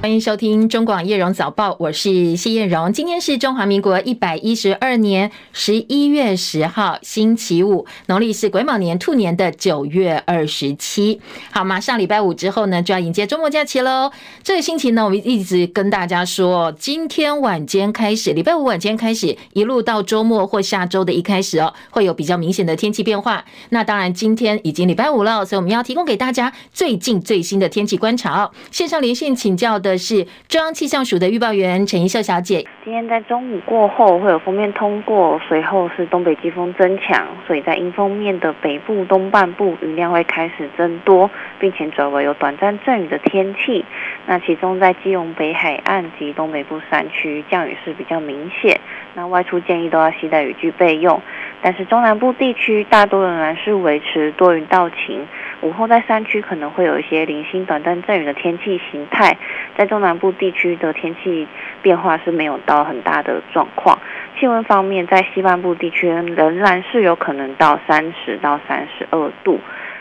欢迎收听中广叶荣早报，我是谢叶荣。今天是中华民国一百一十二年十一月十号，星期五，农历是癸卯年兔年的九月二十七。好，马上礼拜五之后呢，就要迎接周末假期喽。这个星期呢，我们一直跟大家说，今天晚间开始，礼拜五晚间开始，一路到周末或下周的一开始哦，会有比较明显的天气变化。那当然，今天已经礼拜五了，所以我们要提供给大家最近最新的天气观察哦。线上连线请教的。的是中央气象署的预报员陈怡秀小姐。今天在中午过后会有锋面通过，随后是东北季风增强，所以在阴风面的北部东半部雨量会开始增多，并且转为有短暂阵雨的天气。那其中在基隆北海岸及东北部山区降雨是比较明显，那外出建议都要携带雨具备用。但是中南部地区大多仍然是维持多云到晴。午后在山区可能会有一些零星短暂阵雨的天气形态，在中南部地区的天气变化是没有到很大的状况。气温方面，在西半部地区仍然是有可能到三十到三十二度。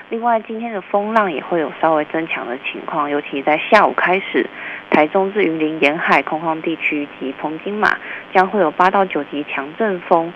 另外，今天的风浪也会有稍微增强的情况，尤其在下午开始，台中至云林沿海空旷地区及澎金马将会有八到九级强阵风。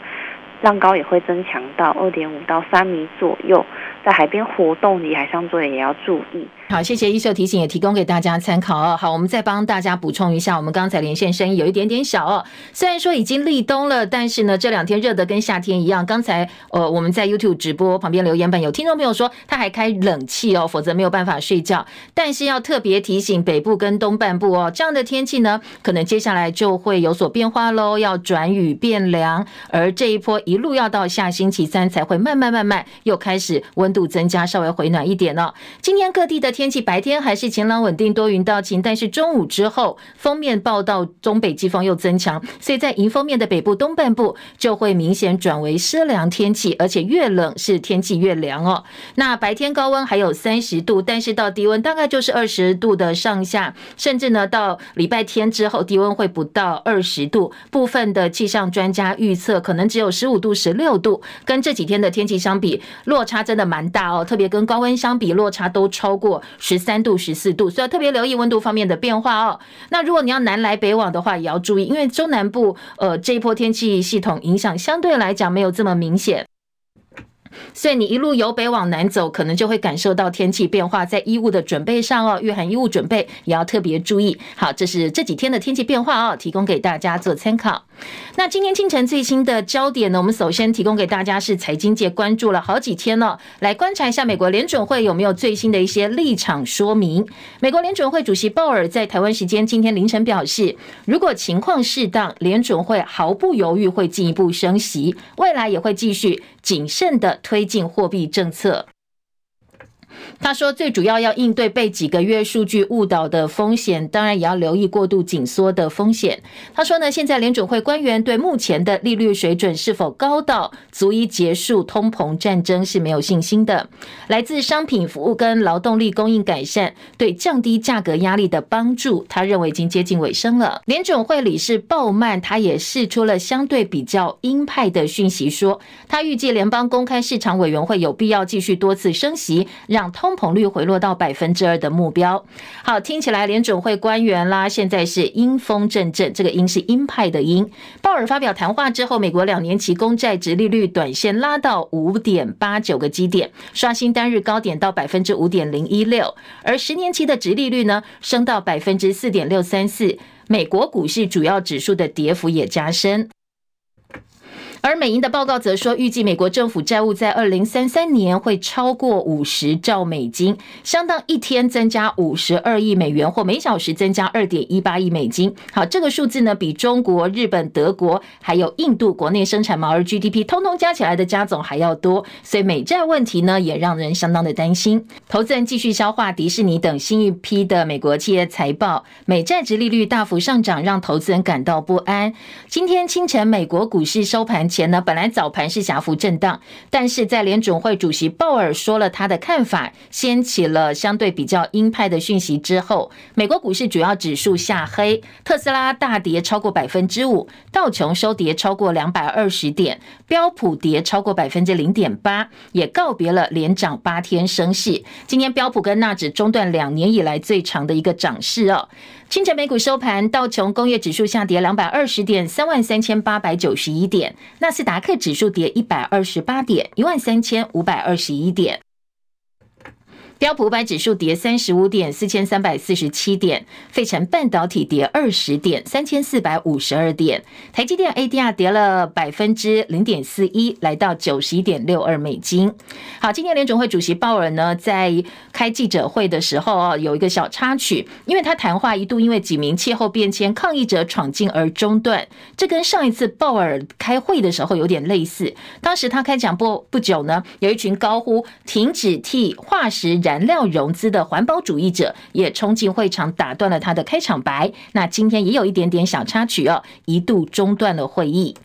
浪高也会增强到二点五到三米左右，在海边活动离海上作业也要注意。好，谢谢一秀提醒，也提供给大家参考哦。好，我们再帮大家补充一下，我们刚才连线声音有一点点小哦。虽然说已经立冬了，但是呢，这两天热的跟夏天一样。刚才呃，我们在 YouTube 直播旁边留言板有听众朋友说他还开冷气哦，否则没有办法睡觉。但是要特别提醒北部跟东半部哦，这样的天气呢，可能接下来就会有所变化喽，要转雨变凉，而这一波一路要到下星期三才会慢慢慢慢又开始温度增加，稍微回暖一点哦。今天各地的天天气白天还是晴朗稳定多云到晴，但是中午之后锋面报道东北季风又增强，所以在迎风面的北部东半部就会明显转为湿凉天气，而且越冷是天气越凉哦。那白天高温还有三十度，但是到低温大概就是二十度的上下，甚至呢到礼拜天之后低温会不到二十度，部分的气象专家预测可能只有十五度十六度，跟这几天的天气相比，落差真的蛮大哦。特别跟高温相比，落差都超过十三度、十四度，所以要特别留意温度方面的变化哦。那如果你要南来北往的话，也要注意，因为中南部呃这一波天气系统影响相对来讲没有这么明显。所以你一路由北往南走，可能就会感受到天气变化，在衣物的准备上哦，御寒衣物准备也要特别注意。好，这是这几天的天气变化哦，提供给大家做参考。那今天清晨最新的焦点呢，我们首先提供给大家是财经界关注了好几天了，来观察一下美国联准会有没有最新的一些立场说明。美国联准会主席鲍尔在台湾时间今天凌晨表示，如果情况适当，联准会毫不犹豫会进一步升息，未来也会继续谨慎的推进货币政策。他说，最主要要应对被几个月数据误导的风险，当然也要留意过度紧缩的风险。他说呢，现在联准会官员对目前的利率水准是否高到足以结束通膨战争是没有信心的。来自商品、服务跟劳动力供应改善，对降低价格压力的帮助，他认为已经接近尾声了。联准会理事鲍曼他也释出了相对比较鹰派的讯息，说他预计联邦公开市场委员会有必要继续多次升息，让通膨率回落到百分之二的目标。好，听起来联准会官员啦，现在是阴风阵阵。这个阴是鹰派的鹰。鲍尔发表谈话之后，美国两年期公债殖利率短线拉到五点八九个基点，刷新单日高点到百分之五点零一六。而十年期的殖利率呢，升到百分之四点六三四。美国股市主要指数的跌幅也加深。而美银的报告则说，预计美国政府债务在二零三三年会超过五十兆美金，相当一天增加五十二亿美元，或每小时增加二点一八亿美金。好，这个数字呢，比中国、日本、德国还有印度国内生产毛额 GDP 通通加起来的加总还要多。所以美债问题呢，也让人相当的担心。投资人继续消化迪士尼等新一批的美国企业财报，美债殖利率大幅上涨，让投资人感到不安。今天清晨，美国股市收盘前呢，本来早盘是狭幅震荡，但是在联准会主席鲍尔说了他的看法，掀起了相对比较鹰派的讯息之后，美国股市主要指数下黑，特斯拉大跌超过百分之五，道琼收跌超过两百二十点，标普跌超过百分之零点八，也告别了连涨八天升势。今天标普跟纳指中断两年以来最长的一个涨势哦。清晨美股收盘，道琼工业指数下跌两百二十点，三万三千八百九十一点；纳斯达克指数跌一百二十八点，一万三千五百二十一点。标普五百指数跌三十五点，四千三百四十七点；费城半导体跌二十点，三千四百五十二点；台积电 ADR 跌了百分之零点四一，来到九十一点六二美金。好，今天联准会主席鲍尔呢，在开记者会的时候啊，有一个小插曲，因为他谈话一度因为几名气候变迁抗议者闯进而中断，这跟上一次鲍尔开会的时候有点类似。当时他开讲不不久呢，有一群高呼停止替化石燃燃料融资的环保主义者也冲进会场，打断了他的开场白。那今天也有一点点小插曲哦，一度中断了会议。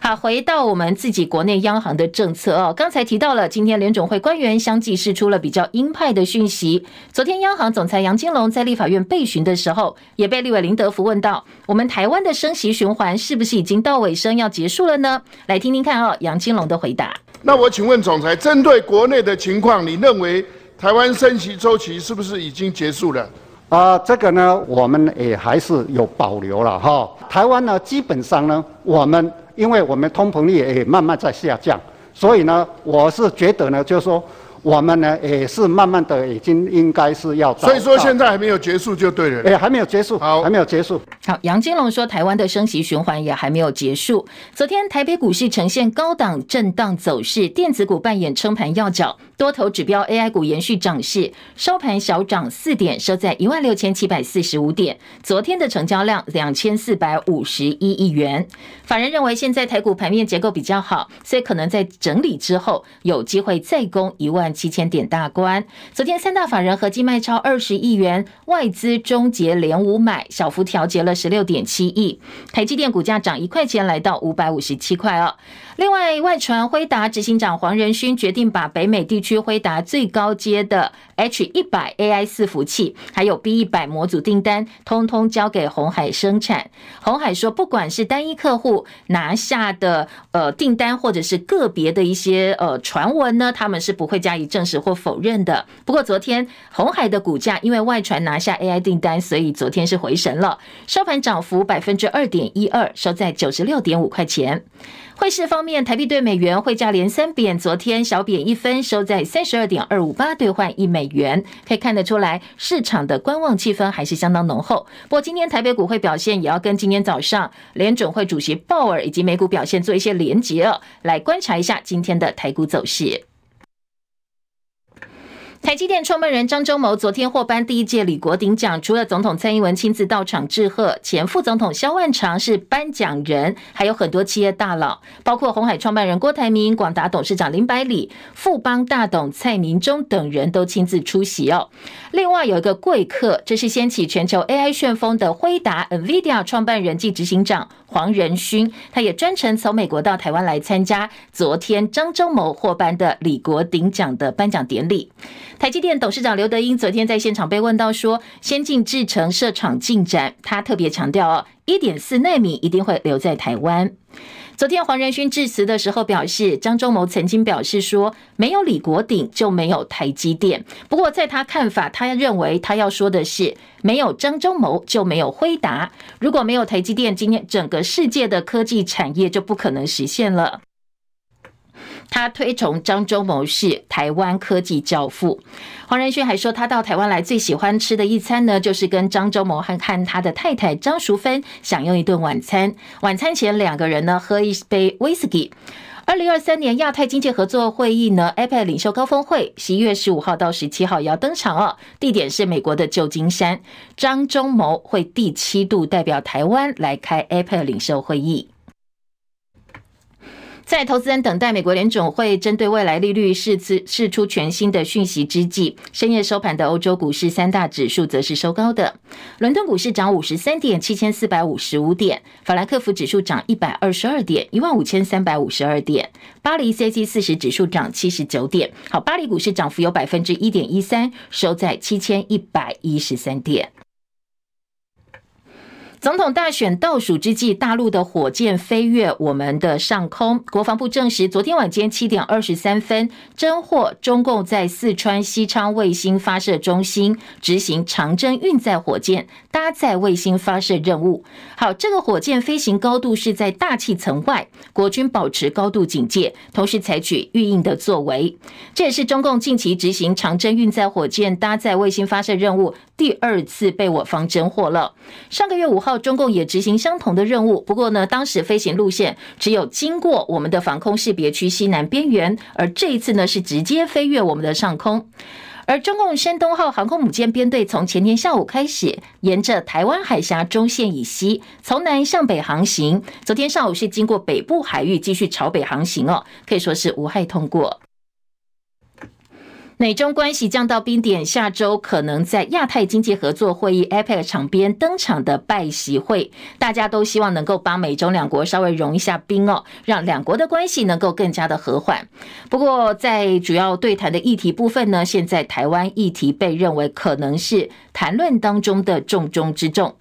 好，回到我们自己国内央行的政策哦，刚才提到了，今天联总会官员相继释出了比较鹰派的讯息。昨天央行总裁杨金龙在立法院备询的时候，也被立委林德福问到：我们台湾的升息循环是不是已经到尾声要结束了呢？来听听看哦，杨金龙的回答。那我请问总裁，针对国内的情况，你认为？台湾升息周期是不是已经结束了？啊、呃，这个呢，我们也还是有保留了哈。台湾呢，基本上呢，我们因为我们通膨率也慢慢在下降，所以呢，我是觉得呢，就是说。我们呢也是慢慢的，已经应该是要，所以说现在还没有结束就对了。哎，还没有结束，好，还没有结束。好，杨金龙说，台湾的升息循环也还没有结束。昨天台北股市呈现高档震荡走势，电子股扮演撑盘要角，多头指标 AI 股延续涨势，收盘小涨四点，收在一万六千七百四十五点。昨天的成交量两千四百五十一亿元。法人认为现在台股盘面结构比较好，所以可能在整理之后有机会再攻一万。七千点大关，昨天三大法人合计卖超二十亿元，外资终结连五买，小幅调节了十六点七亿。台积电股价涨一块钱，来到五百五十七块哦。另外，外传辉达执行长黄仁勋决定把北美地区辉达最高阶的 H 一百 AI 伺服器，还有 B 一百模组订单，通通交给红海生产。红海说，不管是单一客户拿下的呃订单，或者是个别的一些呃传闻呢，他们是不会加以证实或否认的。不过，昨天红海的股价因为外传拿下 AI 订单，所以昨天是回神了，收盘涨幅百分之二点一二，收在九十六点五块钱。汇市方面，台币兑美元汇价连三贬，昨天小贬一分，收在三十二点二五八兑换一美元。可以看得出来，市场的观望气氛还是相当浓厚。不过，今天台北股会表现也要跟今天早上联准会主席鲍尔以及美股表现做一些连结哦，来观察一下今天的台股走势。台积电创办人张忠谋昨天获颁第一届李国鼎奖，除了总统蔡英文亲自到场致贺，前副总统萧万长是颁奖人，还有很多企业大佬，包括鸿海创办人郭台铭、广达董事长林百里、富邦大董蔡明忠等人都亲自出席哦。另外有一个贵客，这是掀起全球 AI 旋风的辉达 NVIDIA 创办人暨执行长黄仁勋，他也专程从美国到台湾来参加昨天张忠谋获颁的李国鼎奖的颁奖典礼。台积电董事长刘德英昨天在现场被问到说，先进制程设厂进展，他特别强调哦，一点四奈米一定会留在台湾。昨天黄仁勋致辞的时候表示，张忠谋曾经表示说，没有李国鼎就没有台积电。不过在他看法，他认为他要说的是，没有张忠谋就没有辉达。如果没有台积电，今天整个世界的科技产业就不可能实现了。他推崇张忠谋是台湾科技教父。黄仁勋还说，他到台湾来最喜欢吃的一餐呢，就是跟张忠谋和和他的太太张淑芬享用一顿晚餐。晚餐前，两个人呢喝一杯威士忌。二零二三年亚太经济合作会议呢，APEC 领袖高峰会，十一月十五号到十七号要登场哦，地点是美国的旧金山。张忠谋会第七度代表台湾来开 APEC 领袖会议。在投资人等待美国联总会针对未来利率释出释出全新的讯息之际，深夜收盘的欧洲股市三大指数则是收高的。伦敦股市涨五十三点，七千四百五十五点；法兰克福指数涨一百二十二点，一万五千三百五十二点；巴黎 CAC 四十指数涨七十九点。好，巴黎股市涨幅有百分之一点一三，收在七千一百一十三点。总统大选倒数之际，大陆的火箭飞越我们的上空。国防部证实，昨天晚间七点二十三分，侦获中共在四川西昌卫星发射中心执行长征运载火箭搭载卫星发射任务。好，这个火箭飞行高度是在大气层外，国军保持高度警戒，同时采取预应的作为。这也是中共近期执行长征运载火箭搭载卫星发射任务第二次被我方侦获了。上个月五号。中共也执行相同的任务，不过呢，当时飞行路线只有经过我们的防空识别区西南边缘，而这一次呢是直接飞越我们的上空。而中共山东号航空母舰编队从前天下午开始，沿着台湾海峡中线以西，从南向北航行。昨天上午是经过北部海域，继续朝北航行哦，可以说是无害通过。美中关系降到冰点，下周可能在亚太经济合作会议 （APEC） 场边登场的拜习会，大家都希望能够帮美中两国稍微融一下冰哦，让两国的关系能够更加的和缓。不过，在主要对谈的议题部分呢，现在台湾议题被认为可能是谈论当中的重中之重。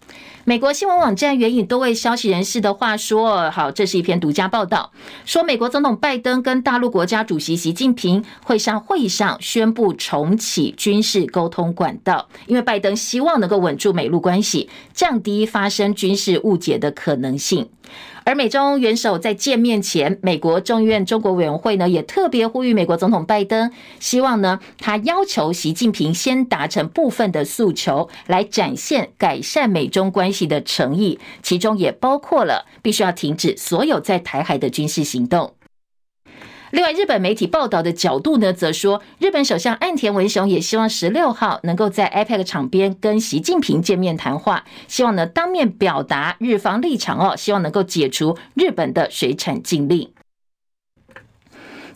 美国新闻网站援引多位消息人士的话说，好，这是一篇独家报道，说美国总统拜登跟大陆国家主席习近平会上会议上宣宣布重启军事沟通管道，因为拜登希望能够稳住美陆关系，降低发生军事误解的可能性。而美中元首在见面前，美国众议院中国委员会呢也特别呼吁美国总统拜登，希望呢他要求习近平先达成部分的诉求，来展现改善美中关系的诚意，其中也包括了必须要停止所有在台海的军事行动。另外，日本媒体报道的角度呢，则说，日本首相岸田文雄也希望十六号能够在 APEC 场边跟习近平见面谈话，希望呢当面表达日方立场哦，希望能够解除日本的水产禁令。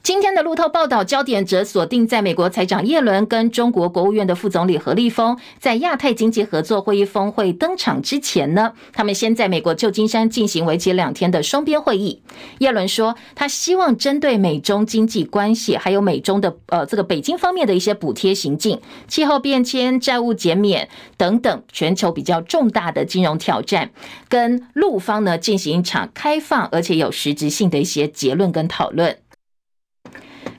今天的路透报道焦点则锁定在美国财长耶伦跟中国国务院的副总理何立峰在亚太经济合作会议峰会登场之前呢，他们先在美国旧金山进行为期两天的双边会议。耶伦说，他希望针对美中经济关系，还有美中的呃这个北京方面的一些补贴行径、气候变迁、债务减免等等全球比较重大的金融挑战，跟陆方呢进行一场开放而且有实质性的一些结论跟讨论。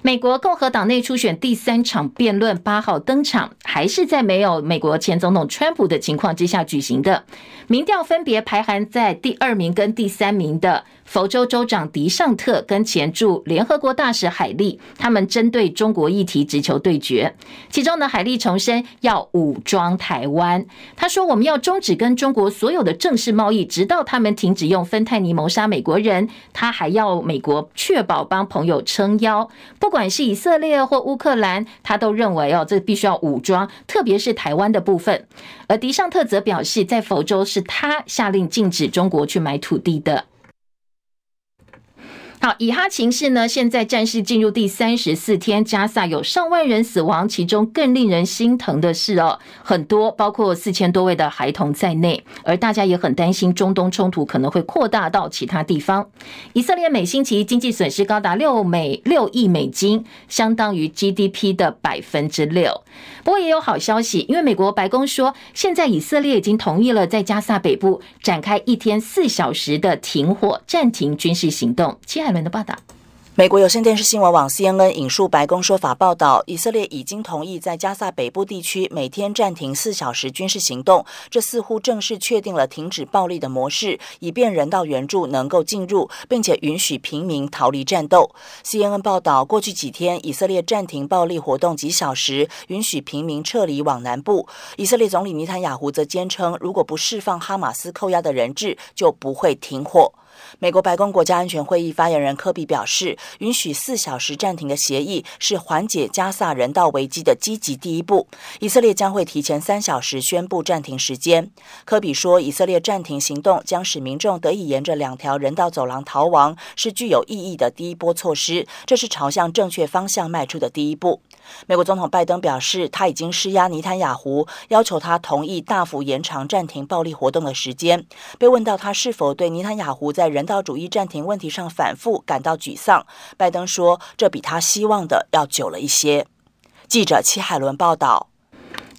美国共和党内初选第三场辩论八号登场，还是在没有美国前总统川普的情况之下举行的。民调分别排行在第二名跟第三名的佛州州长迪尚特跟前驻联合国大使海利，他们针对中国议题直球对决。其中呢，海利重申要武装台湾，他说我们要终止跟中国所有的正式贸易，直到他们停止用芬太尼谋杀美国人。他还要美国确保帮朋友撑腰，不不管是以色列或乌克兰，他都认为哦，这必须要武装，特别是台湾的部分。而迪尚特则表示，在佛州是他下令禁止中国去买土地的。好，以哈情势呢，现在战事进入第三十四天，加萨有上万人死亡，其中更令人心疼的是哦，很多包括四千多位的孩童在内，而大家也很担心中东冲突可能会扩大到其他地方。以色列每星期经济损失高达六美六亿美金，相当于 GDP 的百分之六。不过也有好消息，因为美国白宫说，现在以色列已经同意了在加萨北部展开一天四小时的停火，暂停军事行动。齐海伦的报道。美国有线电视新闻网 CNN 引述白宫说法报道，以色列已经同意在加萨北部地区每天暂停四小时军事行动，这似乎正式确定了停止暴力的模式，以便人道援助能够进入，并且允许平民逃离战斗。CNN 报道，过去几天以色列暂停暴力活动几小时，允许平民撤离往南部。以色列总理尼坦雅胡则坚称，如果不释放哈马斯扣押的人质，就不会停火。美国白宫国家安全会议发言人科比表示，允许四小时暂停的协议是缓解加萨人道危机的积极第一步。以色列将会提前三小时宣布暂停时间。科比说，以色列暂停行动将使民众得以沿着两条人道走廊逃亡，是具有意义的第一波措施。这是朝向正确方向迈出的第一步。美国总统拜登表示，他已经施压尼坦雅胡，要求他同意大幅延长暂停暴力活动的时间。被问到他是否对尼坦雅胡在人道主义暂停问题上反复感到沮丧，拜登说，这比他希望的要久了一些。记者戚海伦报道。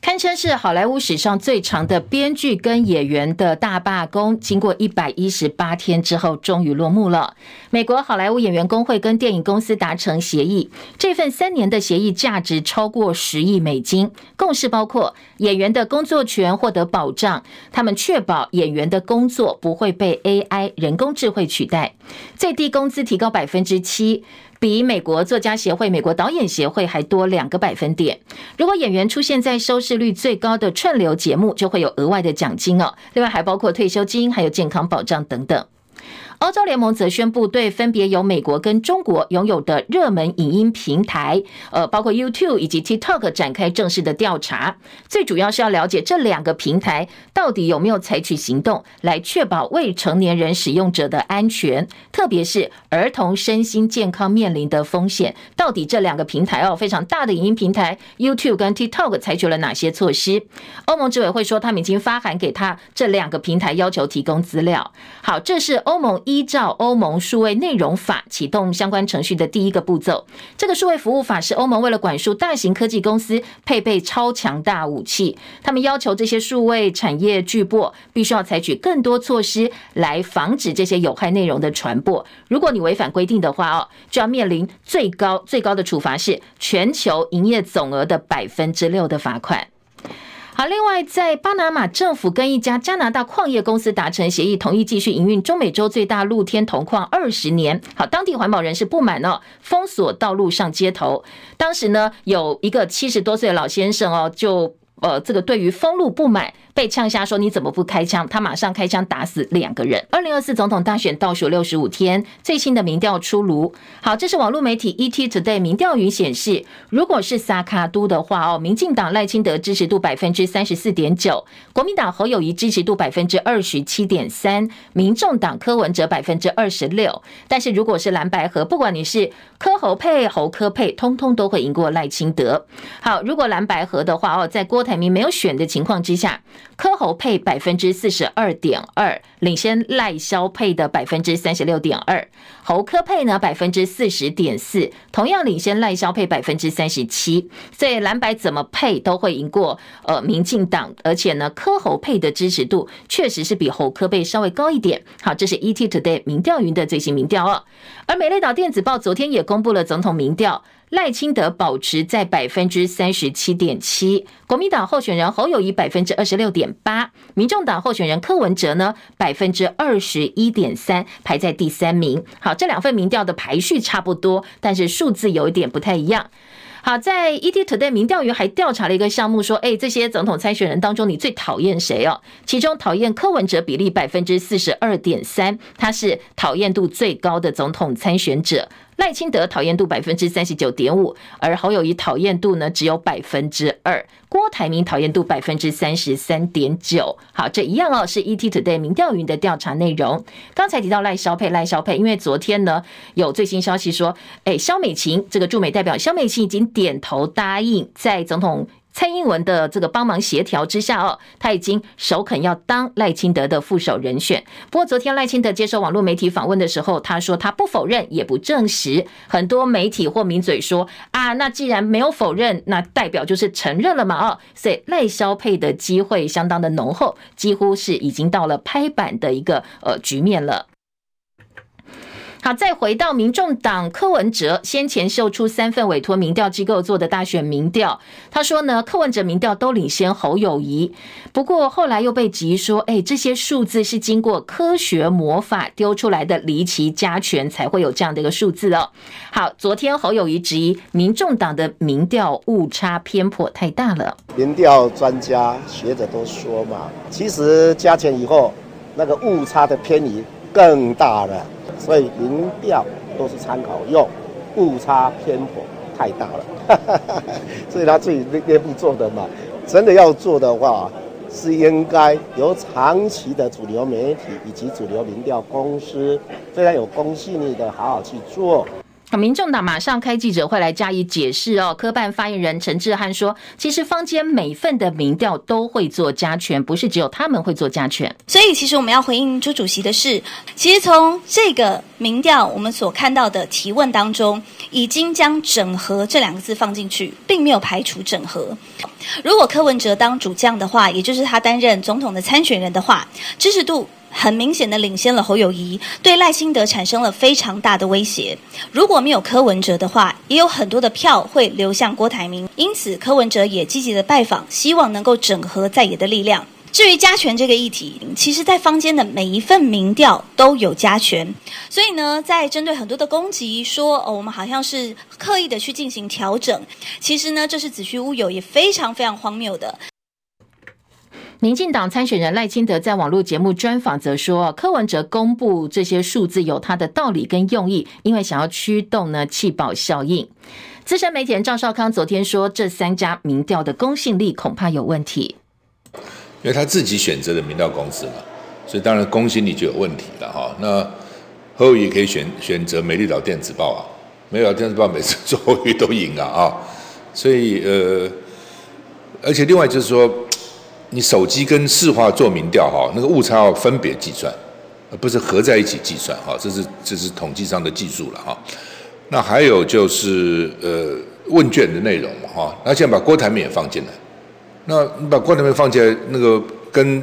堪称是好莱坞史上最长的编剧跟演员的大罢工，经过一百一十八天之后，终于落幕了。美国好莱坞演员工会跟电影公司达成协议，这份三年的协议价值超过十亿美金。共识包括演员的工作权获得保障，他们确保演员的工作不会被 AI 人工智慧取代，最低工资提高百分之七。比美国作家协会、美国导演协会还多两个百分点。如果演员出现在收视率最高的串流节目，就会有额外的奖金哦。另外还包括退休金、还有健康保障等等。欧洲联盟则宣布，对分别由美国跟中国拥有的热门影音平台，呃，包括 YouTube 以及 TikTok 展开正式的调查。最主要是要了解这两个平台到底有没有采取行动来确保未成年人使用者的安全，特别是儿童身心健康面临的风险。到底这两个平台哦，非常大的影音平台 YouTube 跟 TikTok 采取了哪些措施？欧盟执委会说，他们已经发函给他这两个平台，要求提供资料。好，这是欧盟。依照欧盟数位内容法启动相关程序的第一个步骤，这个数位服务法是欧盟为了管束大型科技公司配备超强大武器，他们要求这些数位产业巨擘必须要采取更多措施来防止这些有害内容的传播。如果你违反规定的话哦，就要面临最高最高的处罚是全球营业总额的百分之六的罚款。好，另外，在巴拿马政府跟一家加拿大矿业公司达成协议，同意继续营运中美洲最大露天铜矿二十年。好，当地环保人士不满哦，封锁道路上街头。当时呢，有一个七十多岁的老先生哦，就呃，这个对于封路不满。被呛下说，你怎么不开枪？他马上开枪打死两个人。二零二四总统大选倒数六十五天，最新的民调出炉。好，这是网络媒体 ET Today 民调云显示，如果是萨卡都的话哦，民进党赖清德支持度百分之三十四点九，国民党侯友宜支持度百分之二十七点三，民众党柯文哲百分之二十六。但是如果是蓝白合，不管你是柯侯配侯柯配，通通都会赢过赖清德。好，如果蓝白合的话哦，在郭台铭没有选的情况之下。柯侯配百分之四十二点二，领先赖萧配的百分之三十六点二，侯柯配呢百分之四十点四，同样领先赖萧配百分之三十七。所以蓝白怎么配都会赢过呃民进党，而且呢柯侯配的支持度确实是比侯柯配稍微高一点。好，这是 ET Today 民调云的最新民调哦。而美丽岛电子报昨天也公布了总统民调。赖清德保持在百分之三十七点七，国民党候选人侯友宜百分之二十六点八，民众党候选人柯文哲呢百分之二十一点三，排在第三名。好，这两份民调的排序差不多，但是数字有一点不太一样。好，在 ETtoday 民调员还调查了一个项目，说，哎，这些总统参选人当中，你最讨厌谁哦？其中讨厌柯文哲比例百分之四十二点三，他是讨厌度最高的总统参选者。赖清德讨厌度百分之三十九点五，而侯友谊讨厌度呢只有百分之二，郭台铭讨厌度百分之三十三点九。好，这一样哦，是 ETtoday 民调云的调查内容。刚才提到赖肖佩，赖肖佩，因为昨天呢有最新消息说，哎，萧美琴这个驻美代表萧美琴已经点头答应在总统。蔡英文的这个帮忙协调之下哦，他已经首肯要当赖清德的副手人选。不过昨天赖清德接受网络媒体访问的时候，他说他不否认也不证实。很多媒体或名嘴说啊，那既然没有否认，那代表就是承认了嘛哦，所以赖萧配的机会相当的浓厚，几乎是已经到了拍板的一个呃局面了。好，再回到民众党柯文哲先前秀出三份委托民调机构做的大选民调，他说呢，柯文哲民调都领先侯友宜，不过后来又被质疑说，哎，这些数字是经过科学魔法丢出来的离奇加权才会有这样的一个数字哦。好，昨天侯友宜质疑民众党的民调误差偏颇太大了，民调专家学者都说嘛，其实加权以后那个误差的偏移更大了。所以民调都是参考用，误差偏颇太大了，所以他自己内部做的嘛，真的要做的话，是应该由长期的主流媒体以及主流民调公司，非常有公信力的，好好去做。民众党马上开记者会来加以解释哦。科办发言人陈志汉说：“其实坊间每份的民调都会做加权，不是只有他们会做加权。所以，其实我们要回应朱主席的是，其实从这个民调我们所看到的提问当中，已经将整合这两个字放进去，并没有排除整合。如果柯文哲当主将的话，也就是他担任总统的参选人的话，支持度。”很明显的领先了侯友谊，对赖清德产生了非常大的威胁。如果没有柯文哲的话，也有很多的票会流向郭台铭。因此，柯文哲也积极的拜访，希望能够整合在野的力量。至于加权这个议题，其实，在坊间的每一份民调都有加权。所以呢，在针对很多的攻击说，哦，我们好像是刻意的去进行调整，其实呢，这是子虚乌有，也非常非常荒谬的。民进党参选人赖清德在网络节目专访则说，柯文哲公布这些数字有他的道理跟用意，因为想要驱动呢气保效应。资深媒体人赵少康昨天说，这三家民调的公信力恐怕有问题，因为他自己选择的民调公司嘛，所以当然公信力就有问题了哈。那侯友可以选选择美丽岛电子报啊，美丽岛电子报每次做侯都赢啊啊，所以呃，而且另外就是说。你手机跟市话做民调哈，那个误差要分别计算，而不是合在一起计算哈，这是这是统计上的技术了哈。那还有就是呃问卷的内容嘛哈，那现在把郭台铭也放进来，那你把郭台铭放进来，那个跟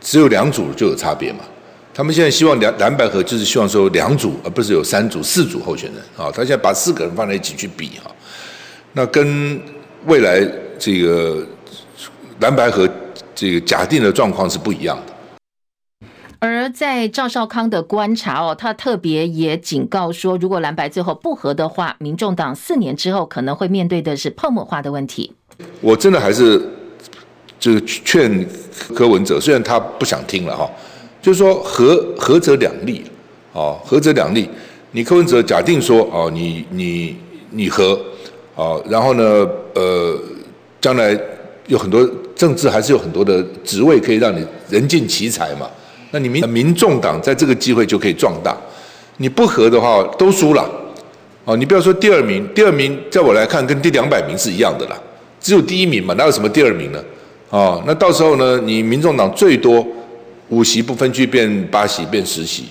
只有两组就有差别嘛。他们现在希望两蓝白合就是希望说两组，而不是有三组四组候选人啊。他现在把四个人放在一起去比哈，那跟未来这个蓝白合。这个假定的状况是不一样的。而在赵少康的观察哦，他特别也警告说，如果蓝白最后不和的话，民众党四年之后可能会面对的是泡沫化的问题。我真的还是就是劝柯文哲，虽然他不想听了哈，就是说合合则两利哦，合则两利。你柯文哲假定说哦，你你你和哦，然后呢呃，将来有很多。政治还是有很多的职位可以让你人尽其才嘛？那你民民众党在这个机会就可以壮大。你不合的话都输了。哦，你不要说第二名，第二名在我来看跟第两百名是一样的啦，只有第一名嘛，哪有什么第二名呢？哦，那到时候呢，你民众党最多五席不分区变八席变十席，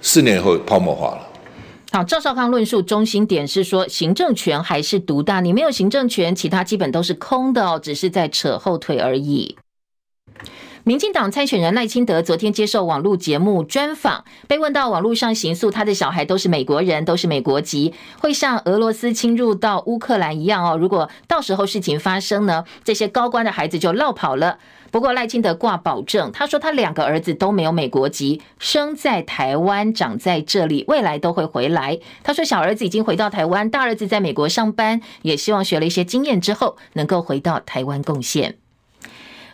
四年以后泡沫化了。好，赵少康论述中心点是说，行政权还是独大，你没有行政权，其他基本都是空的哦，只是在扯后腿而已。民进党参选人赖清德昨天接受网络节目专访，被问到网络上刑诉他的小孩都是美国人，都是美国籍，会像俄罗斯侵入到乌克兰一样哦，如果到时候事情发生呢，这些高官的孩子就落跑了。不过赖清德挂保证，他说他两个儿子都没有美国籍，生在台湾，长在这里，未来都会回来。他说小儿子已经回到台湾，大儿子在美国上班，也希望学了一些经验之后，能够回到台湾贡献。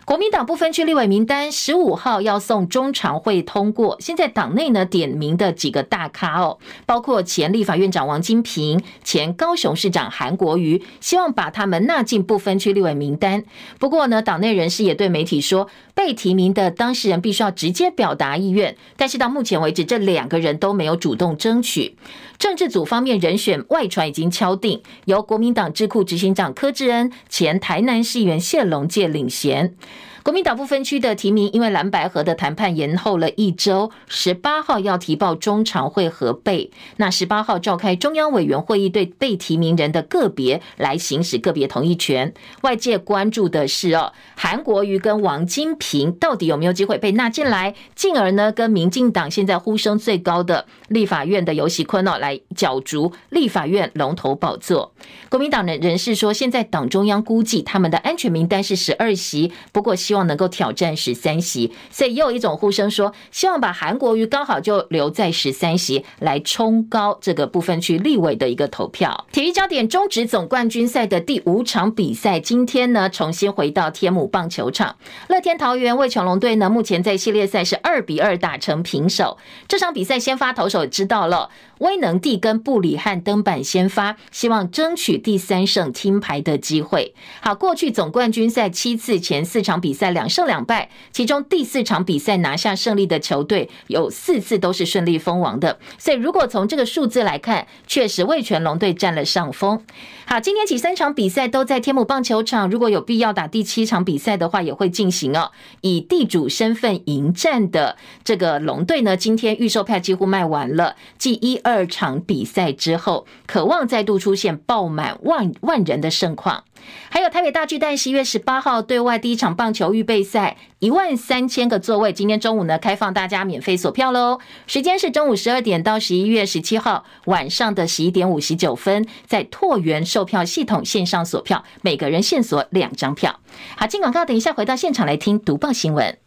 国民党不分区立委名单十五号要送中常会通过。现在党内呢点名的几个大咖哦，包括前立法院长王金平、前高雄市长韩国瑜，希望把他们纳进不分区立委名单。不过呢，党内人士也对媒体说，被提名的当事人必须要直接表达意愿。但是到目前为止，这两个人都没有主动争取。政治组方面人选外传已经敲定，由国民党智库执行长柯志恩、前台南市议员谢龙介领衔。国民党不分区的提名，因为蓝白合的谈判延后了一周，十八号要提报中常会核备。那十八号召开中央委员会议，对被提名人的个别来行使个别同意权。外界关注的是哦，韩国瑜跟王金平到底有没有机会被纳进来，进而呢跟民进党现在呼声最高的立法院的游锡堃哦来角逐立法院龙头宝座。国民党的人士说，现在党中央估计他们的安全名单是十二席，不过。希望能够挑战十三席，所以又有一种呼声说，希望把韩国瑜刚好就留在十三席，来冲高这个部分区立委的一个投票。体育焦点，中职总冠军赛的第五场比赛，今天呢重新回到天母棒球场，乐天桃园味全龙队呢目前在系列赛是二比二打成平手。这场比赛先发投手知道了。威能帝跟布里汉登板先发，希望争取第三胜听牌的机会。好，过去总冠军赛七次前四场比赛。两胜两败，其中第四场比赛拿下胜利的球队有四次都是顺利封王的。所以如果从这个数字来看，确实味全龙队占了上风。好，今天起三场比赛都在天母棒球场，如果有必要打第七场比赛的话，也会进行哦。以地主身份迎战的这个龙队呢，今天预售票几乎卖完了，继一二二场比赛之后，渴望再度出现爆满万万人的盛况。还有台北大巨蛋十一月十八号对外第一场棒球预备赛，一万三千个座位，今天中午呢开放大家免费索票喽。时间是中午十二点到十一月十七号晚上的十一点五十九分，在拓元售票系统线上索票，每个人限索两张票。好，进广告，等一下回到现场来听读报新闻。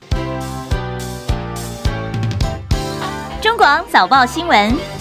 中广早报新闻。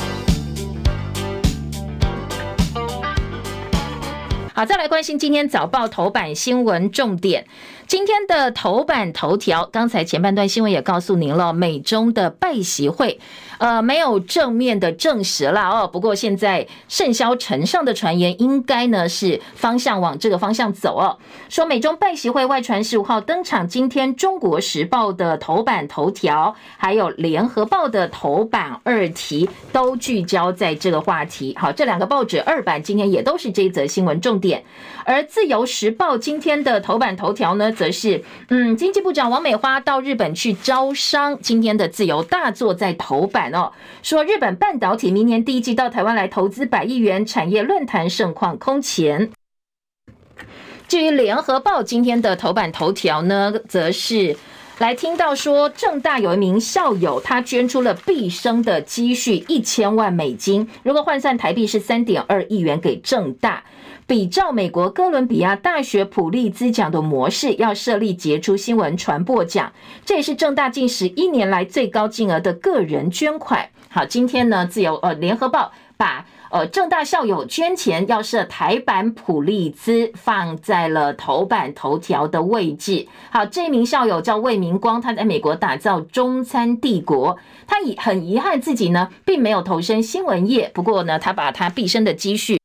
好，再来关心今天早报头版新闻重点。今天的头版头条，刚才前半段新闻也告诉您了，美中的拜习会，呃，没有正面的证实了哦。不过现在甚嚣尘上的传言，应该呢是方向往这个方向走哦。说美中拜习会外传十五号登场，今天中国时报的头版头条，还有联合报的头版二题，都聚焦在这个话题。好，这两个报纸二版今天也都是这一则新闻重点。而自由时报今天的头版头条呢，则是嗯，经济部长王美花到日本去招商。今天的自由大作在头版哦，说日本半导体明年第一季到台湾来投资百亿元产业论坛盛况空前。至于联合报今天的头版头条呢，则是。来听到说，正大有一名校友，他捐出了毕生的积蓄一千万美金，如果换算台币是三点二亿元给正大。比照美国哥伦比亚大学普利兹奖的模式，要设立杰出新闻传播奖，这也是正大近十一年来最高金额的个人捐款。好，今天呢，自由呃联合报把。呃，正大校友捐钱要设台版普利兹，放在了头版头条的位置。好，这名校友叫魏明光，他在美国打造中餐帝国。他遗很遗憾自己呢，并没有投身新闻业。不过呢，他把他毕生的积蓄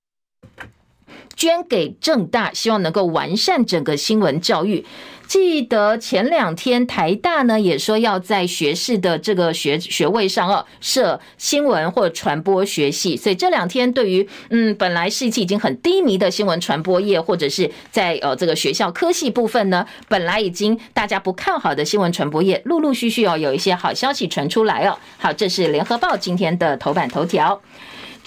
捐给政大，希望能够完善整个新闻教育。记得前两天台大呢也说要在学士的这个学学位上哦设新闻或传播学系，所以这两天对于嗯本来士气已经很低迷的新闻传播业或者是在呃这个学校科系部分呢，本来已经大家不看好的新闻传播业，陆陆续续哦有一些好消息传出来哦。好，这是联合报今天的头版头条。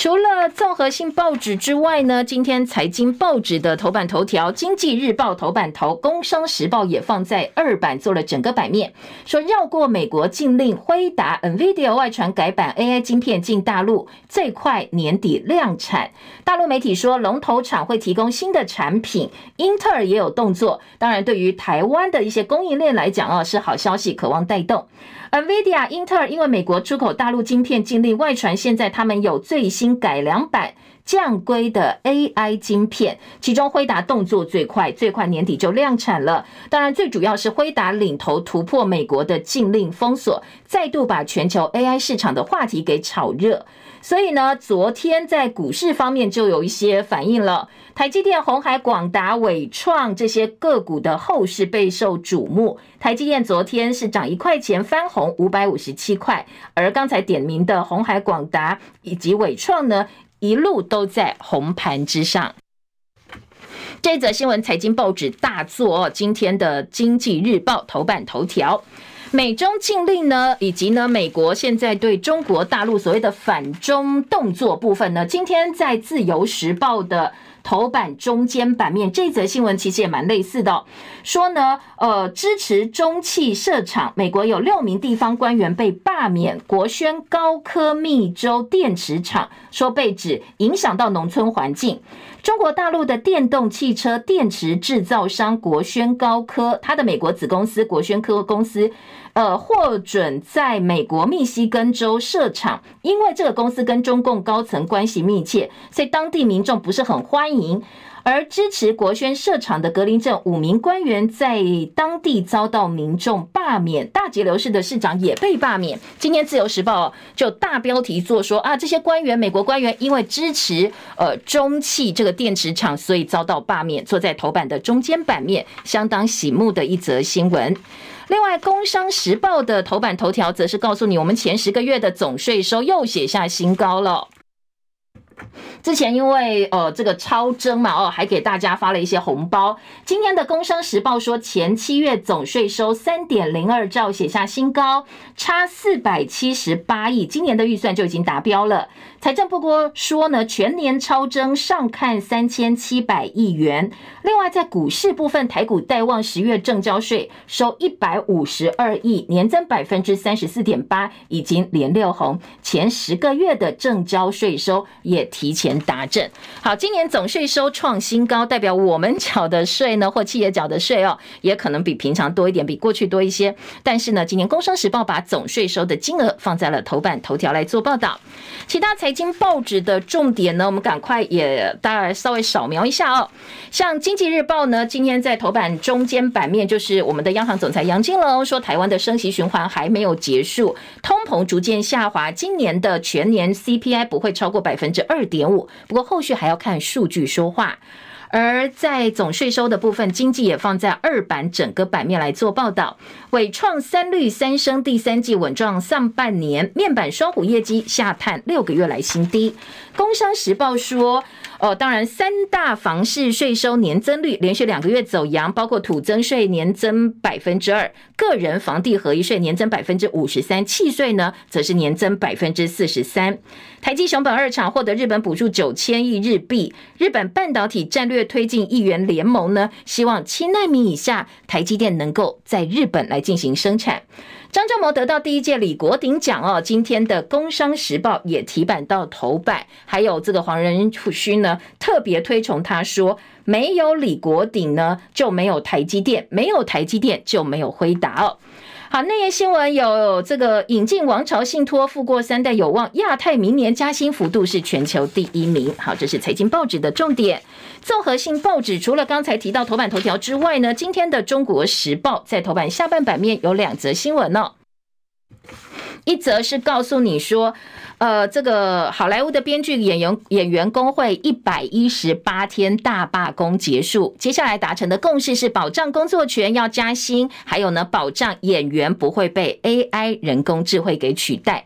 除了综合性报纸之外呢，今天财经报纸的头版头条，《经济日报》头版头，《工商时报》也放在二版做了整个版面，说绕过美国禁令，辉达、NVIDIA 外传改版 AI 晶片进大陆，最快年底量产。大陆媒体说，龙头厂会提供新的产品，英特尔也有动作。当然，对于台湾的一些供应链来讲啊，是好消息，渴望带动。NVIDIA、英特尔因为美国出口大陆晶片禁令外传，现在他们有最新改良版降规的 AI 晶片，其中辉达动作最快，最快年底就量产了。当然，最主要是辉达领头突破美国的禁令封锁，再度把全球 AI 市场的话题给炒热。所以呢，昨天在股市方面就有一些反应了。台积电、红海、广达、伟创这些个股的后市备受瞩目。台积电昨天是涨一块钱翻红五百五十七块，而刚才点名的红海、广达以及伟创呢，一路都在红盘之上。这则新闻，财经报纸大作，今天的《经济日报》头版头条。美中禁令呢，以及呢，美国现在对中国大陆所谓的反中动作部分呢，今天在《自由时报》的头版中间版面，这则新闻其实也蛮类似的哦，说呢，呃，支持中汽设厂，美国有六名地方官员被罢免，国宣高科密州电池厂说被指影响到农村环境。中国大陆的电动汽车电池制造商国轩高科，它的美国子公司国轩科公司，呃，获准在美国密西根州设厂，因为这个公司跟中共高层关系密切，所以当地民众不是很欢迎。而支持国宣设厂的格林镇五名官员在当地遭到民众罢免，大吉流市的市长也被罢免。今天自由时报就大标题做说啊，这些官员，美国官员因为支持呃中汽这个电池厂，所以遭到罢免。坐在头版的中间版面，相当醒目的一则新闻。另外，《工商时报》的头版头条则是告诉你，我们前十个月的总税收又写下新高了。之前因为呃这个超征嘛哦，还给大家发了一些红包。今天的《工商时报》说，前七月总税收三点零二兆，写下新高，差四百七十八亿，今年的预算就已经达标了。财政部说呢，全年超征上看三千七百亿元。另外，在股市部分，台股待望十月证交税收一百五十二亿，年增百分之三十四点八，已经连六红。前十个月的证交税收也提前达阵。好，今年总税收创新高，代表我们缴的税呢，或企业缴的税哦，也可能比平常多一点，比过去多一些。但是呢，今年《工商时报》把总税收的金额放在了头版头条来做报道。其他财经报纸的重点呢，我们赶快也大概稍微扫描一下哦。像《经济日报》呢，今天在头版中间版面，就是我们的央行总裁杨金龙说，台湾的升息循环还没有结束，通膨逐渐下滑，今年的全年 CPI 不会超过百分之二二点五。不过后续还要看数据说话。而在总税收的部分，经济也放在二版整个版面来做报道。伟创三率三升，第三季稳状上半年面板双虎业绩下探六个月来新低。工商时报说。哦，当然，三大房市税收年增率连续两个月走扬，包括土增税年增百分之二，个人房地合一税年增百分之五十三，契税呢则是年增百分之四十三。台积熊本二厂获得日本补助九千亿日币，日本半导体战略推进一员联盟呢，希望七纳米以下台积电能够在日本来进行生产。张忠谋得到第一届李国鼎奖哦，今天的《工商时报》也提版到头版，还有这个黄仁勋呢特别推崇他说，没有李国鼎呢就没有台积电，没有台积电就没有辉达哦。好，内页新闻有这个引进王朝信托富过三代有望，亚太明年加薪幅度是全球第一名。好，这是财经报纸的重点。综合性报纸除了刚才提到头版头条之外呢，今天的中国时报在头版下半版面有两则新闻呢、哦。一则是告诉你说，呃，这个好莱坞的编剧演员演员工会一百一十八天大罢工结束，接下来达成的共识是保障工作权要加薪，还有呢，保障演员不会被 AI 人工智慧给取代。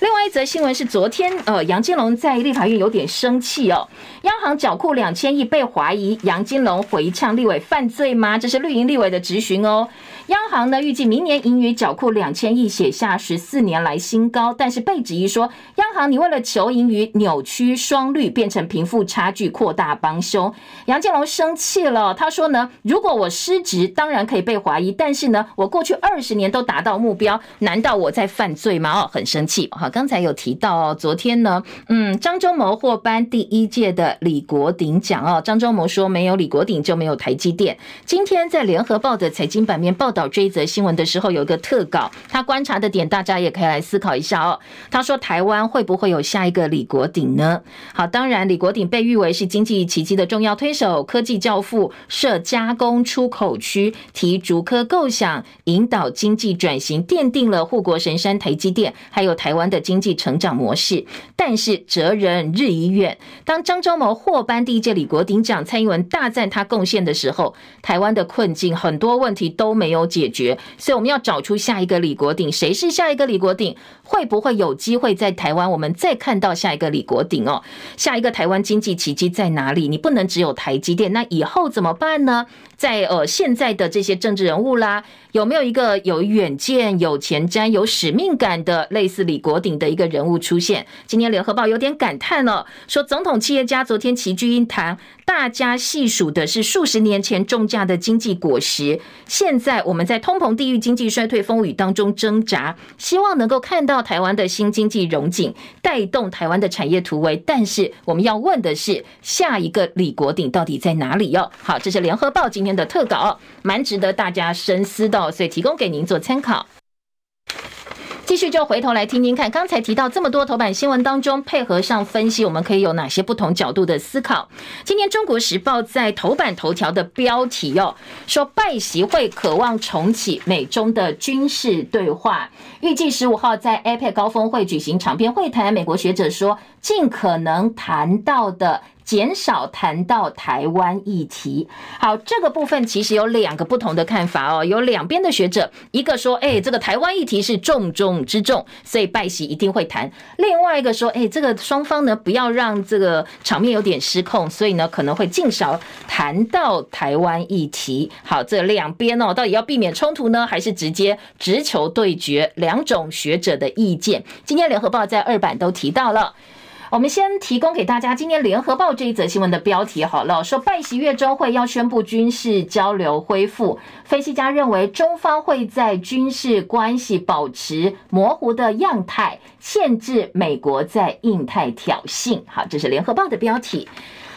另外一则新闻是昨天，呃，杨金龙在立法院有点生气哦，央行缴库两千亿被怀疑，杨金龙回呛立委犯罪吗？这是绿营立委的质询哦。央行呢预计明年盈余缴库两千亿，写下十四年来新高，但是被质疑说，央行你为了求盈余扭曲双率，变成贫富差距扩大帮凶。杨建龙生气了，他说呢，如果我失职，当然可以被怀疑，但是呢，我过去二十年都达到目标，难道我在犯罪吗？哦，很生气。好，刚才有提到哦，昨天呢，嗯，张忠谋获颁第一届的李国鼎奖哦，张忠谋说没有李国鼎就没有台积电。今天在联合报的财经版面报。到这一则新闻的时候，有一个特稿，他观察的点，大家也可以来思考一下哦。他说，台湾会不会有下一个李国鼎呢？好，当然，李国鼎被誉为是经济奇迹的重要推手，科技教父，设加工出口区，提竹科构想，引导经济转型，奠定了护国神山台积电，还有台湾的经济成长模式。但是哲人日已远，当张忠谋获颁第一届李国鼎奖，蔡英文大赞他贡献的时候，台湾的困境很多问题都没有解决，所以我们要找出下一个李国鼎，谁是下一个李国鼎？会不会有机会在台湾，我们再看到下一个李国鼎哦？下一个台湾经济奇迹在哪里？你不能只有台积电，那以后怎么办呢？在呃现在的这些政治人物啦，有没有一个有远见、有前瞻、有使命感的类似李国鼎的一个人物出现？今天联合报有点感叹了，说总统企业家昨天齐聚一堂，大家细数的是数十年前种下的经济果实，现在我们在通膨、地狱、经济衰退风雨当中挣扎，希望能够看到台湾的新经济融景，带动台湾的产业突围。但是我们要问的是，下一个李国鼎到底在哪里哟？好，这是联合报今天的特稿，蛮值得大家深思的，所以提供给您做参考。继续就回头来听听看，刚才提到这么多头版新闻当中，配合上分析，我们可以有哪些不同角度的思考？今天《中国时报》在头版头条的标题哦，说拜习会渴望重启美中的军事对话，预计十五号在 APEC 高峰会举行长篇会谈。美国学者说，尽可能谈到的。减少谈到台湾议题。好，这个部分其实有两个不同的看法哦。有两边的学者，一个说，哎，这个台湾议题是重中之重，所以拜习一定会谈；另外一个说，哎，这个双方呢，不要让这个场面有点失控，所以呢，可能会尽少谈到台湾议题。好，这两边哦，到底要避免冲突呢，还是直接直球对决？两种学者的意见，今天联合报在二版都提到了。我们先提供给大家今天联合报这一则新闻的标题好了，说拜习月中会要宣布军事交流恢复，分析家认为中方会在军事关系保持模糊的样态，限制美国在印太挑衅。好，这是联合报的标题。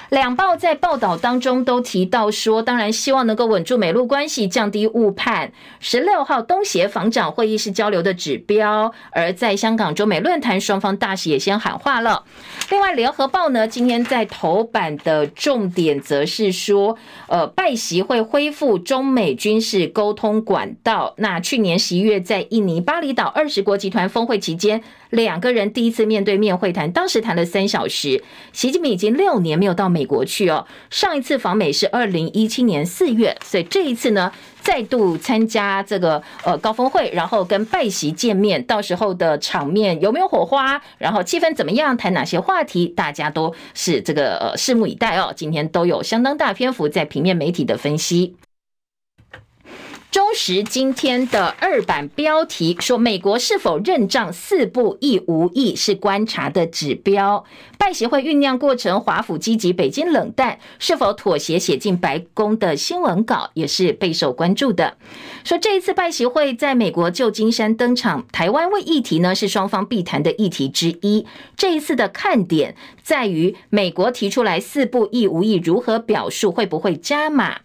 两报在报道当中都提到说，当然希望能够稳住美陆关系，降低误判。十六号东协防长会议是交流的指标，而在香港中美论坛，双方大使也先喊话了。另外，联合报呢今天在头版的重点则是说，呃，拜习会恢复中美军事沟通管道。那去年十一月在印尼巴厘岛二十国集团峰会期间。两个人第一次面对面会谈，当时谈了三小时。习近平已经六年没有到美国去哦，上一次访美是二零一七年四月，所以这一次呢，再度参加这个呃高峰会，然后跟拜习见面，到时候的场面有没有火花，然后气氛怎么样，谈哪些话题，大家都是这个呃拭目以待哦。今天都有相当大篇幅在平面媒体的分析。中时今天的二版标题说，美国是否认账四不一无意是观察的指标。拜协会酝酿过程，华府积极，北京冷淡，是否妥协写进白宫的新闻稿也是备受关注的。说这一次拜习会在美国旧金山登场，台湾为议题呢是双方必谈的议题之一。这一次的看点在于美国提出来四不一无意如何表述，会不会加码？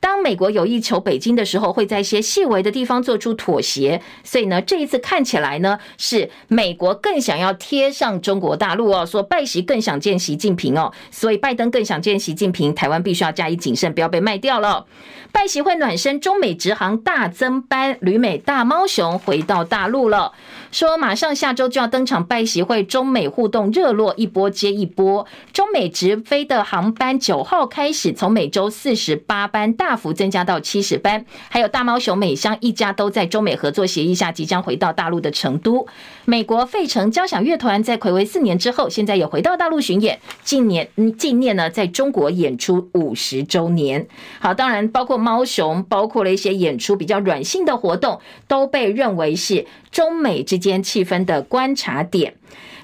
当美国有意求北京的时候，会在一些细微的地方做出妥协。所以呢，这一次看起来呢，是美国更想要贴上中国大陆哦，说拜习更想见习近平哦，所以拜登更想见习近平，台湾必须要加以谨慎，不要被卖掉了。拜习会暖身，中美直航大增班，旅美大猫熊回到大陆了。说马上下周就要登场拜习会，中美互动热络，一波接一波。中美直飞的航班九号开始，从每周四十八班大幅增加到七十班。还有大猫熊美香一家都在中美合作协议下即将回到大陆的成都。美国费城交响乐团在睽违四年之后，现在也回到大陆巡演，今年嗯纪念呢在中国演出五十周年。好，当然包括。猫熊包括了一些演出比较软性的活动，都被认为是中美之间气氛的观察点。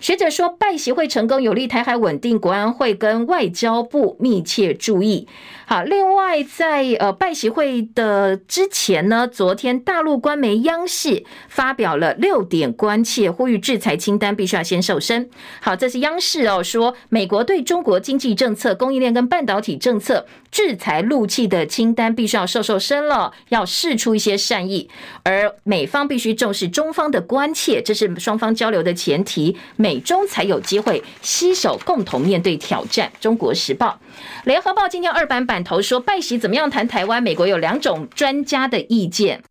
学者说，拜习会成功有利台海稳定，国安会跟外交部密切注意。好，另外在呃拜习会的之前呢，昨天大陆官媒央视发表了六点关切，呼吁制裁清单必须要先瘦身。好，这是央视哦说，美国对中国经济政策、供应链跟半导体政策制裁陆企的清单必须要瘦瘦身了，要释出一些善意，而美方必须重视中方的关切，这是双方交流的前提，美中才有机会携手共同面对挑战。中国时报、联合报今天二版版。头说拜习怎么样谈台湾？美国有两种专家的意见。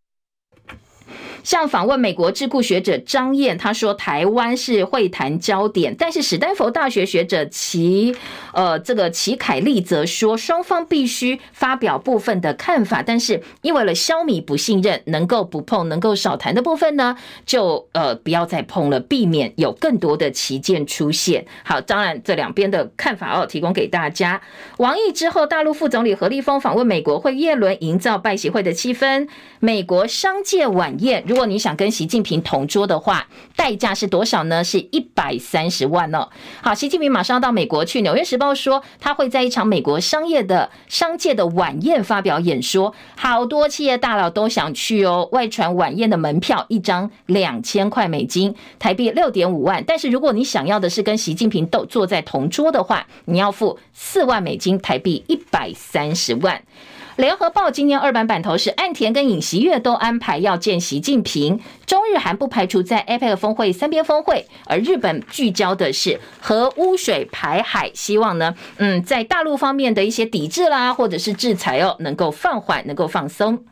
像访问美国智库学者张燕，他说台湾是会谈焦点，但是史丹佛大学学者齐呃这个齐凯利则说，双方必须发表部分的看法，但是因为了消弭不信任，能够不碰，能够少谈的部分呢，就呃不要再碰了，避免有更多的旗舰出现。好，当然这两边的看法哦，提供给大家。王毅之后，大陆副总理何立峰访问美国，会叶伦营造拜习会的气氛。美国商界晚宴如果你想跟习近平同桌的话，代价是多少呢？是一百三十万哦。好，习近平马上要到美国去。纽约时报说，他会在一场美国商业的商界的晚宴发表演说，好多企业大佬都想去哦。外传晚宴的门票一张两千块美金，台币六点五万。但是如果你想要的是跟习近平斗坐在同桌的话，你要付四万美金，台币一百三十万。联合报今年二版版头是岸田跟尹锡悦都安排要见习近平，中日韩不排除在 APEC 峰会三边峰会，而日本聚焦的是核污水排海，希望呢，嗯，在大陆方面的一些抵制啦，或者是制裁哦，能够放缓，能够放松。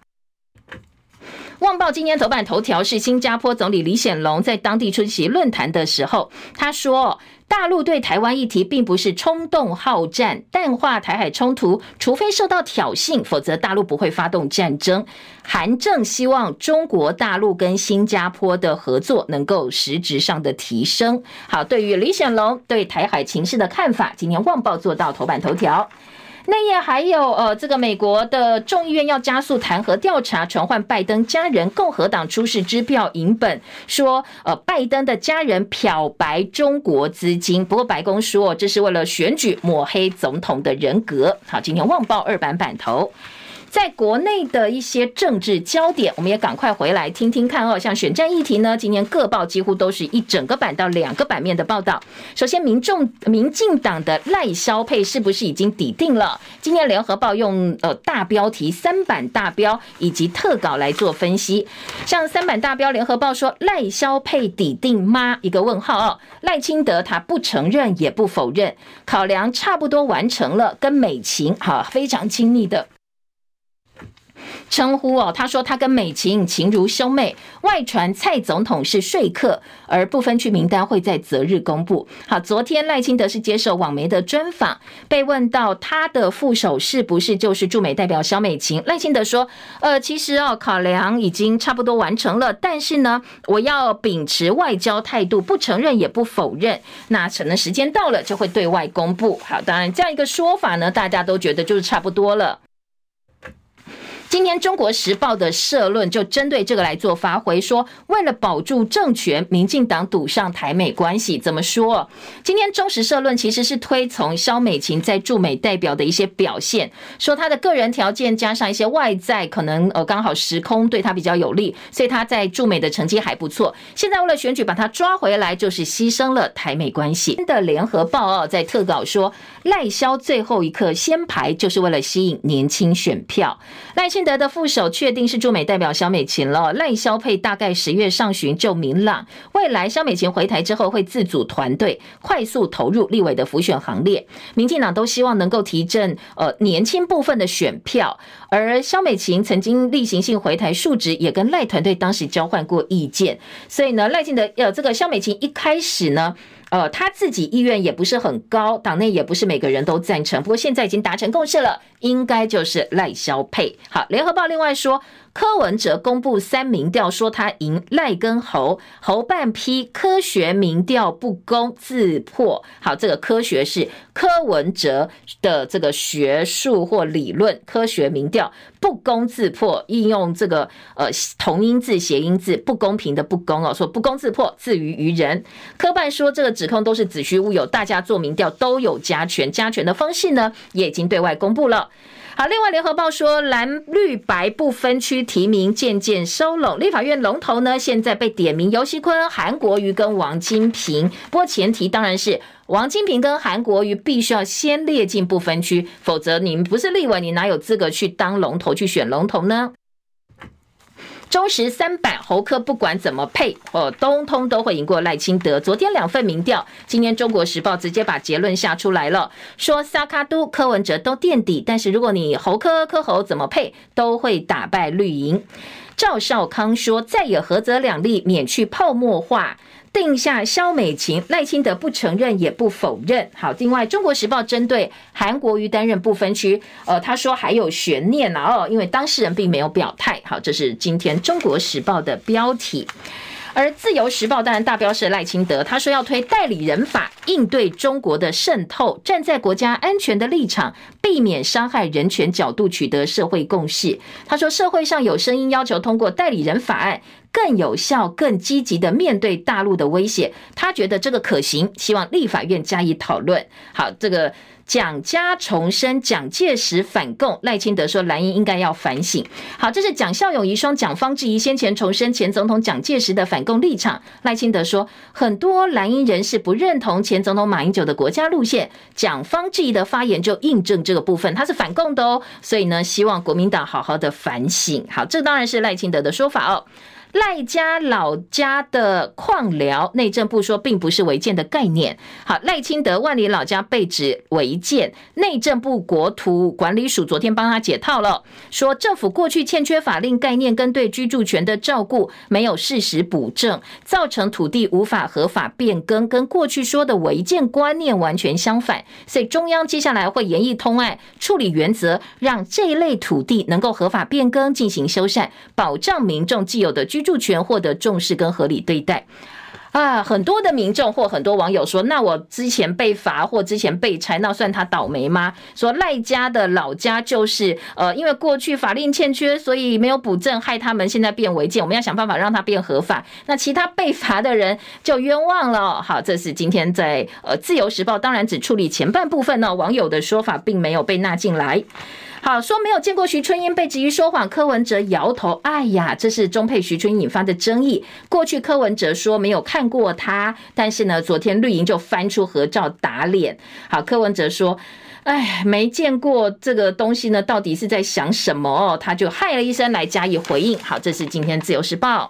旺报今年头版头条是新加坡总理李显龙在当地出席论坛的时候，他说。大陆对台湾议题并不是冲动好战，淡化台海冲突，除非受到挑衅，否则大陆不会发动战争。韩正希望中国大陆跟新加坡的合作能够实质上的提升。好，对于李显龙对台海情势的看法，今天旺报做到头版头条。内页还有呃，这个美国的众议院要加速弹劾调查，传唤拜登家人，共和党出示支票影本，说呃，拜登的家人漂白中国资金。不过白宫说这是为了选举抹黑总统的人格。好，今天旺报二版版头。在国内的一些政治焦点，我们也赶快回来听听看哦。像选战议题呢，今年各报几乎都是一整个版到两个版面的报道。首先，民众民进党的赖萧配是不是已经抵定了？今年联合报用呃大标题三版大标以及特稿来做分析。像三版大标，联合报说赖萧配抵定吗？一个问号哦。赖清德他不承认也不否认，考量差不多完成了，跟美琴哈非常亲密的。称呼哦，他说他跟美琴情如兄妹。外传蔡总统是说客，而不分区名单会在择日公布。好，昨天赖清德是接受网媒的专访，被问到他的副手是不是就是驻美代表萧美琴，赖清德说：“呃，其实哦，考量已经差不多完成了，但是呢，我要秉持外交态度，不承认也不否认。那可能时间到了就会对外公布。好，当然这样一个说法呢，大家都觉得就是差不多了。”今天《中国时报》的社论就针对这个来做发挥，说为了保住政权，民进党赌上台美关系。怎么说？今天中时社论其实是推崇萧美琴在驻美代表的一些表现，说他的个人条件加上一些外在，可能呃刚好时空对他比较有利，所以他在驻美的成绩还不错。现在为了选举把他抓回来，就是牺牲了台美关系。的联合报哦，在特稿说赖萧最后一刻先排，就是为了吸引年轻选票。赖清德的副手确定是驻美代表萧美琴了，赖萧配大概十月上旬就明朗。未来肖美琴回台之后会自组团队，快速投入立委的辅选行列。民进党都希望能够提振呃年轻部分的选票，而肖美琴曾经例行性回台述职，也跟赖团队当时交换过意见。所以呢，赖清德呃这个肖美琴一开始呢。呃，他自己意愿也不是很高，党内也不是每个人都赞成。不过现在已经达成共识了，应该就是赖萧配。好，联合报另外说。柯文哲公布三民调，说他赢赖跟侯，侯半批科学民调不公自破。好，这个科学是柯文哲的这个学术或理论，科学民调不公自破，应用这个呃同音字谐音字，不公平的不公哦，说不攻自破，自于于人。柯办说这个指控都是子虚乌有，大家做民调都有加权，加权的方式呢也已经对外公布了。好，另外联合报说蓝绿白不分区提名渐渐收拢，立法院龙头呢现在被点名游锡堃、韩国瑜跟王金平，不过前提当然是王金平跟韩国瑜必须要先列进不分区，否则你们不是立委，你哪有资格去当龙头去选龙头呢？中时三版侯科不管怎么配，哦，通通都会赢过赖清德。昨天两份民调，今天中国时报直接把结论下出来了，说萨卡都柯文哲都垫底，但是如果你侯科柯侯怎么配，都会打败绿营。赵少康说，再也合则两利，免去泡沫化。定下萧美琴，赖清德不承认也不否认。好，另外《中国时报》针对韩国瑜担任不分区，呃，他说还有悬念啊，哦，因为当事人并没有表态。好，这是今天《中国时报》的标题。而《自由时报》当然大标是赖清德，他说要推代理人法应对中国的渗透，站在国家安全的立场，避免伤害人权角度取得社会共识。他说社会上有声音要求通过代理人法案。更有效、更积极的面对大陆的威胁。他觉得这个可行，希望立法院加以讨论。好，这个。蒋家重申蒋介石反共，赖清德说蓝营应该要反省。好，这是蒋孝勇遗孀蒋方智怡先前重申前总统蒋介石的反共立场。赖清德说，很多蓝营人士不认同前总统马英九的国家路线，蒋方智怡的发言就印证这个部分，他是反共的哦。所以呢，希望国民党好好的反省。好，这当然是赖清德的说法哦。赖家老家的矿寮，内政部说并不是违建的概念。好，赖清德万里老家被指违建，内政部国土管理署昨天帮他解套了，说政府过去欠缺法令概念跟对居住权的照顾，没有事实补正，造成土地无法合法变更，跟过去说的违建观念完全相反。所以中央接下来会研议通案处理原则，让这一类土地能够合法变更进行修缮，保障民众既有的居。居住权获得重视跟合理对待啊！很多的民众或很多网友说：“那我之前被罚或之前被拆，那算他倒霉吗？”说赖家的老家就是呃，因为过去法令欠缺，所以没有补正，害他们现在变违建。我们要想办法让他变合法。那其他被罚的人就冤枉了。好，这是今天在呃《自由时报》，当然只处理前半部分呢，网友的说法并没有被纳进来。好，说没有见过徐春英被质疑说谎，柯文哲摇头。哎呀，这是中配徐春英引发的争议。过去柯文哲说没有看过他，但是呢，昨天绿营就翻出合照打脸。好，柯文哲说，哎，没见过这个东西呢，到底是在想什么？哦，他就嗨了一声来加以回应。好，这是今天自由时报。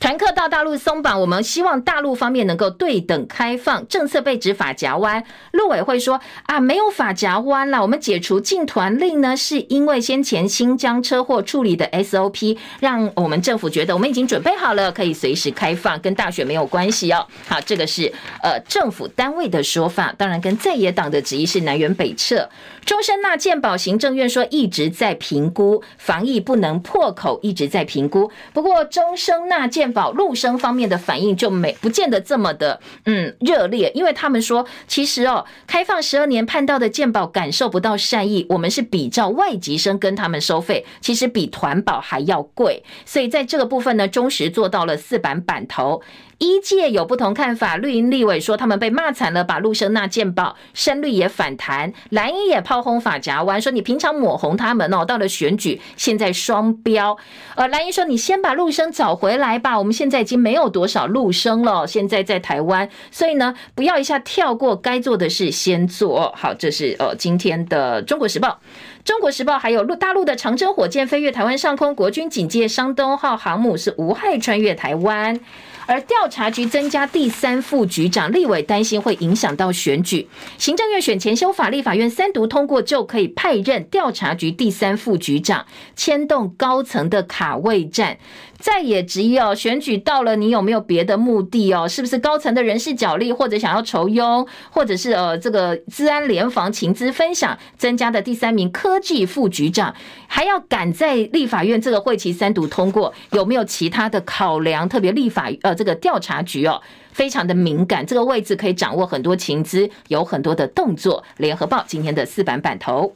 团客到大陆松绑，我们希望大陆方面能够对等开放。政策被指法夹弯，陆委会说啊，没有法夹弯了。我们解除禁团令呢，是因为先前新疆车祸处理的 SOP，让我们政府觉得我们已经准备好了，可以随时开放，跟大选没有关系哦。好，这个是呃政府单位的说法，当然跟在野党的质疑是南辕北辙。终身纳健保，行政院说一直在评估，防疫不能破口，一直在评估。不过终身纳健保陆生方面的反应就没不见得这么的嗯热烈，因为他们说其实哦，开放十二年判到的健保感受不到善意，我们是比照外籍生跟他们收费，其实比团保还要贵，所以在这个部分呢，中实做到了四板板头。一界有不同看法，绿营立委说他们被骂惨了，把陆生纳健保，深绿也反弹，蓝营也炮轰法夹弯，说你平常抹红他们哦，到了选举现在双标。呃，蓝营说你先把陆生找回来吧，我们现在已经没有多少陆生了，现在在台湾，所以呢，不要一下跳过该做的事先做。好，这是呃今天的中国时报，中国时报还有陆大陆的长征火箭飞越台湾上空，国军警戒山东号航母是无害穿越台湾。而调查局增加第三副局长，立委担心会影响到选举。行政院选前修法，立法院三读通过就可以派任调查局第三副局长，牵动高层的卡位战。再也质疑哦，选举到了，你有没有别的目的哦？是不是高层的人事角力，或者想要酬庸，或者是呃这个资安联防情资分享增加的第三名科技副局长，还要赶在立法院这个会期三读通过，有没有其他的考量？特别立法呃这个调查局哦，非常的敏感，这个位置可以掌握很多情资，有很多的动作。联合报今天的四版版头。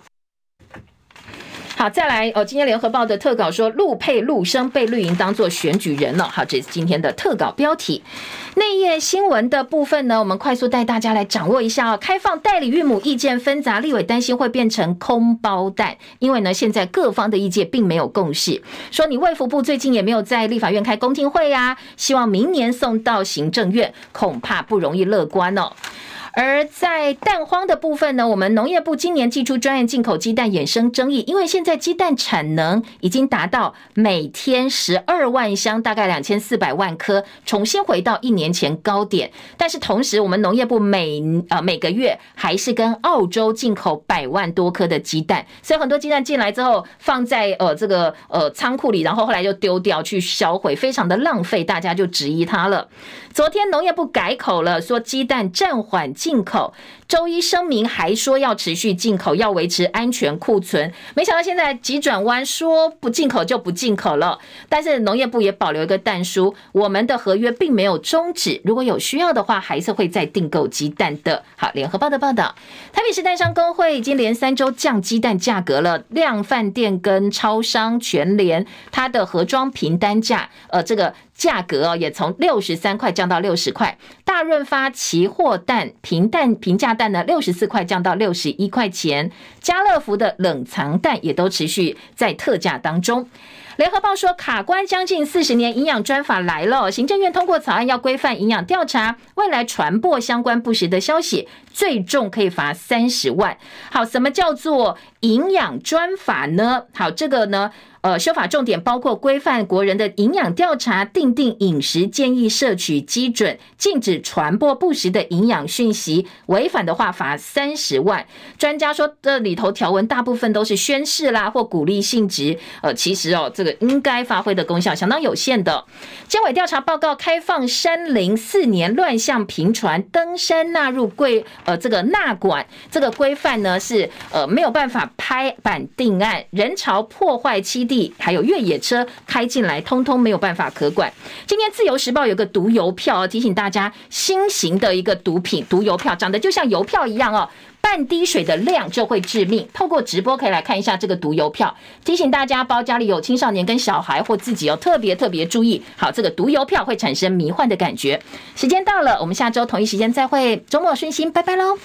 好，再来哦。今天联合报的特稿说，陆配陆生被绿营当作选举人了。好，这是今天的特稿标题。内页新闻的部分呢，我们快速带大家来掌握一下哦。开放代理孕母意见纷杂，立委担心会变成空包蛋，因为呢，现在各方的意见并没有共识。说你卫福部最近也没有在立法院开公听会呀，希望明年送到行政院，恐怕不容易乐观哦。而在蛋荒的部分呢，我们农业部今年祭出专案进口鸡蛋，衍生争议，因为现在鸡蛋产能已经达到每天十二万箱，大概两千四百万颗，重新回到一年前高点。但是同时，我们农业部每呃每个月还是跟澳洲进口百万多颗的鸡蛋，所以很多鸡蛋进来之后放在呃这个呃仓库里，然后后来就丢掉去销毁，非常的浪费，大家就质疑它了。昨天农业部改口了，说鸡蛋暂缓。进口。周一声明还说要持续进口，要维持安全库存。没想到现在急转弯，说不进口就不进口了。但是农业部也保留一个但书，我们的合约并没有终止，如果有需要的话，还是会再订购鸡蛋的。好，联合报的报道，台北市蛋商公会已经连三周降鸡蛋价格了，量饭店跟超商全联它的盒装平单价，呃，这个。价格哦，也从六十三块降到六十块。大润发期货蛋平蛋平价蛋呢，六十四块降到六十一块钱。家乐福的冷藏蛋也都持续在特价当中。联合报说，卡关将近四十年营养专法来了，行政院通过草案要规范营养调查，未来传播相关不实的消息，最重可以罚三十万。好，什么叫做营养专法呢？好，这个呢？呃，修法重点包括规范国人的营养调查，订定饮食建议摄取基准，禁止传播不实的营养讯息，违反的话罚三十万。专家说，这里头条文大部分都是宣示啦或鼓励性质，呃，其实哦，这个应该发挥的功效相当有限的。监委调查报告开放山林四年乱象频传，登山纳入贵呃这个纳管，这个规范呢是呃没有办法拍板定案，人潮破坏基地。还有越野车开进来，通通没有办法可管。今天自由时报有个毒邮票哦，提醒大家新型的一个毒品，毒邮票长得就像邮票一样哦，半滴水的量就会致命。透过直播可以来看一下这个毒邮票，提醒大家，包家里有青少年跟小孩或自己要特别特别注意。好，这个毒邮票会产生迷幻的感觉。时间到了，我们下周同一时间再会，周末顺心，拜拜喽。